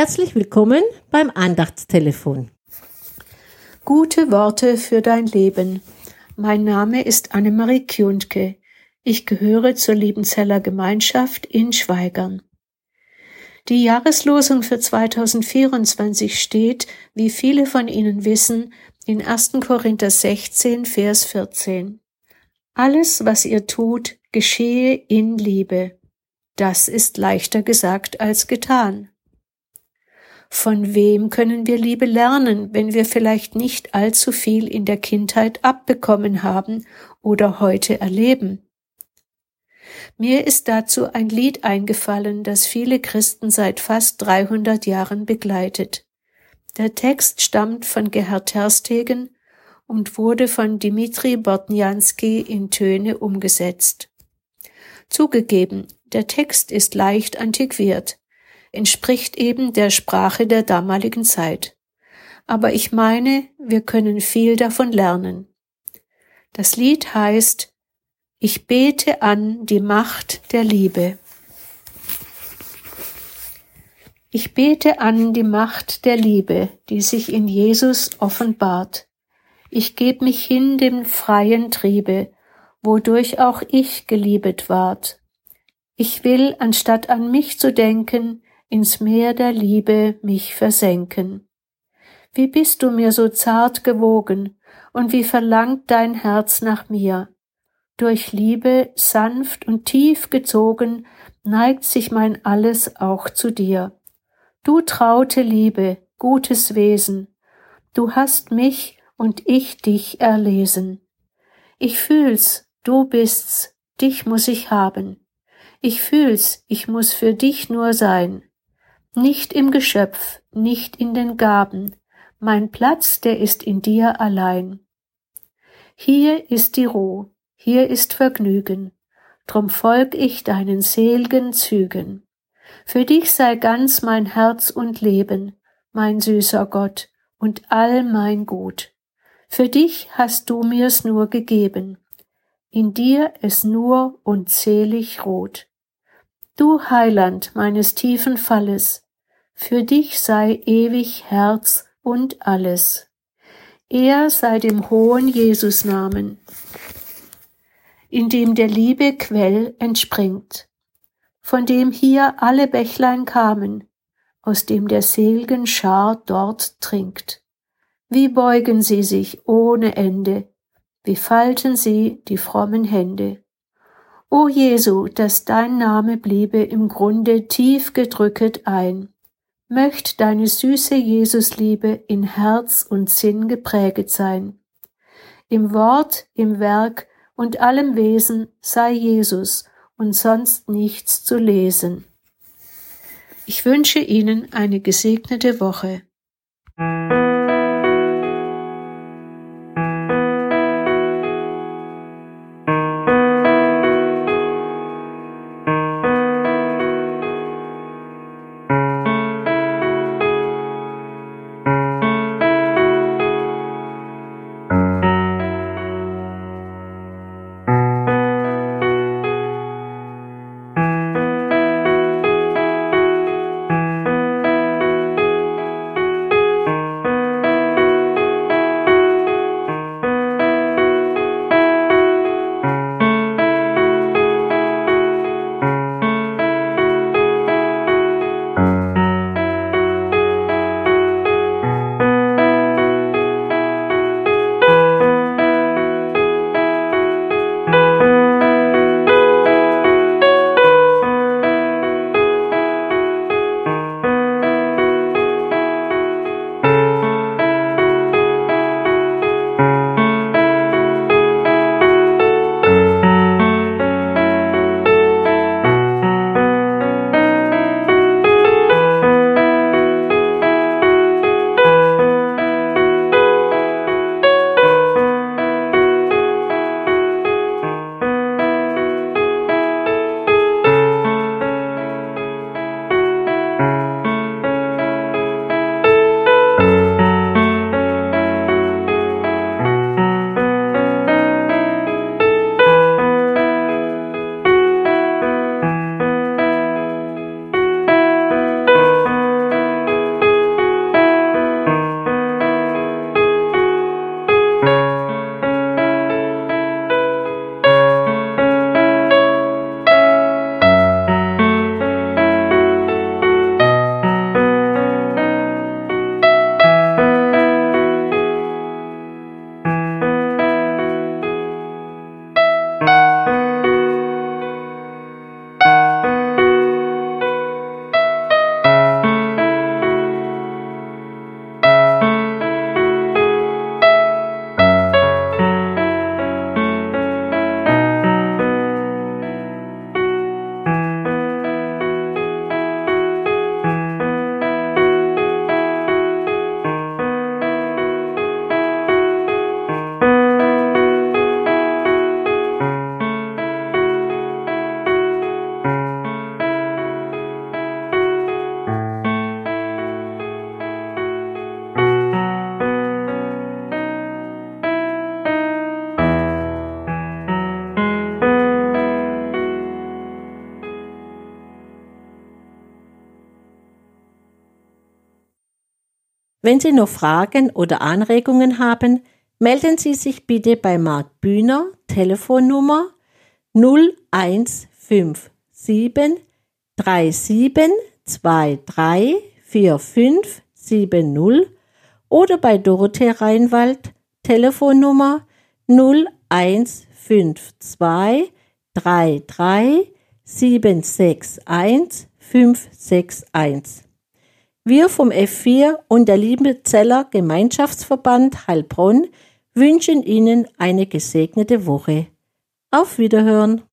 Herzlich willkommen beim Andachtstelefon. Gute Worte für dein Leben. Mein Name ist Annemarie Kjuntke. Ich gehöre zur Liebenzeller Gemeinschaft in Schweigern. Die Jahreslosung für 2024 steht, wie viele von Ihnen wissen, in 1. Korinther 16, Vers 14. Alles, was ihr tut, geschehe in Liebe. Das ist leichter gesagt als getan. Von wem können wir Liebe lernen, wenn wir vielleicht nicht allzu viel in der Kindheit abbekommen haben oder heute erleben? Mir ist dazu ein Lied eingefallen, das viele Christen seit fast 300 Jahren begleitet. Der Text stammt von Gerhard Terstegen und wurde von Dimitri Bortniansky in Töne umgesetzt. Zugegeben, der Text ist leicht antiquiert entspricht eben der Sprache der damaligen Zeit. Aber ich meine, wir können viel davon lernen. Das Lied heißt Ich bete an die Macht der Liebe. Ich bete an die Macht der Liebe, die sich in Jesus offenbart. Ich geb mich hin dem freien Triebe, wodurch auch ich geliebet ward. Ich will, anstatt an mich zu denken, ins Meer der Liebe mich versenken. Wie bist du mir so zart gewogen, und wie verlangt dein Herz nach mir? Durch Liebe sanft und tief gezogen, neigt sich mein Alles auch zu dir. Du traute Liebe, gutes Wesen, du hast mich und ich dich erlesen. Ich fühl's, du bist's, dich muss ich haben. Ich fühl's, ich muss für dich nur sein nicht im Geschöpf, nicht in den Gaben, mein Platz, der ist in dir allein. Hier ist die Ruh, hier ist Vergnügen, drum folg ich deinen selgen Zügen. Für dich sei ganz mein Herz und Leben, mein süßer Gott, und all mein Gut. Für dich hast du mir's nur gegeben, in dir es nur unzählig ruht. Du Heiland meines tiefen Falles, für dich sei ewig Herz und alles. Er sei dem hohen Jesusnamen, in dem der Liebe Quell entspringt, von dem hier alle Bächlein kamen, aus dem der selgen Schar dort trinkt. Wie beugen sie sich ohne Ende, wie falten sie die frommen Hände. O Jesu, dass dein Name bliebe im Grunde tief gedrücket ein, möcht deine süße Jesusliebe in Herz und Sinn gepräget sein. Im Wort, im Werk und allem Wesen sei Jesus und sonst nichts zu lesen. Ich wünsche Ihnen eine gesegnete Woche. Wenn Sie noch Fragen oder Anregungen haben, melden Sie sich bitte bei Marc Bühner, Telefonnummer 0157 3723 4570 oder bei Dorothee Reinwald, Telefonnummer 0152 33 761 561. Wir vom F4 und der Liebenzeller Gemeinschaftsverband Heilbronn wünschen Ihnen eine gesegnete Woche. Auf Wiederhören!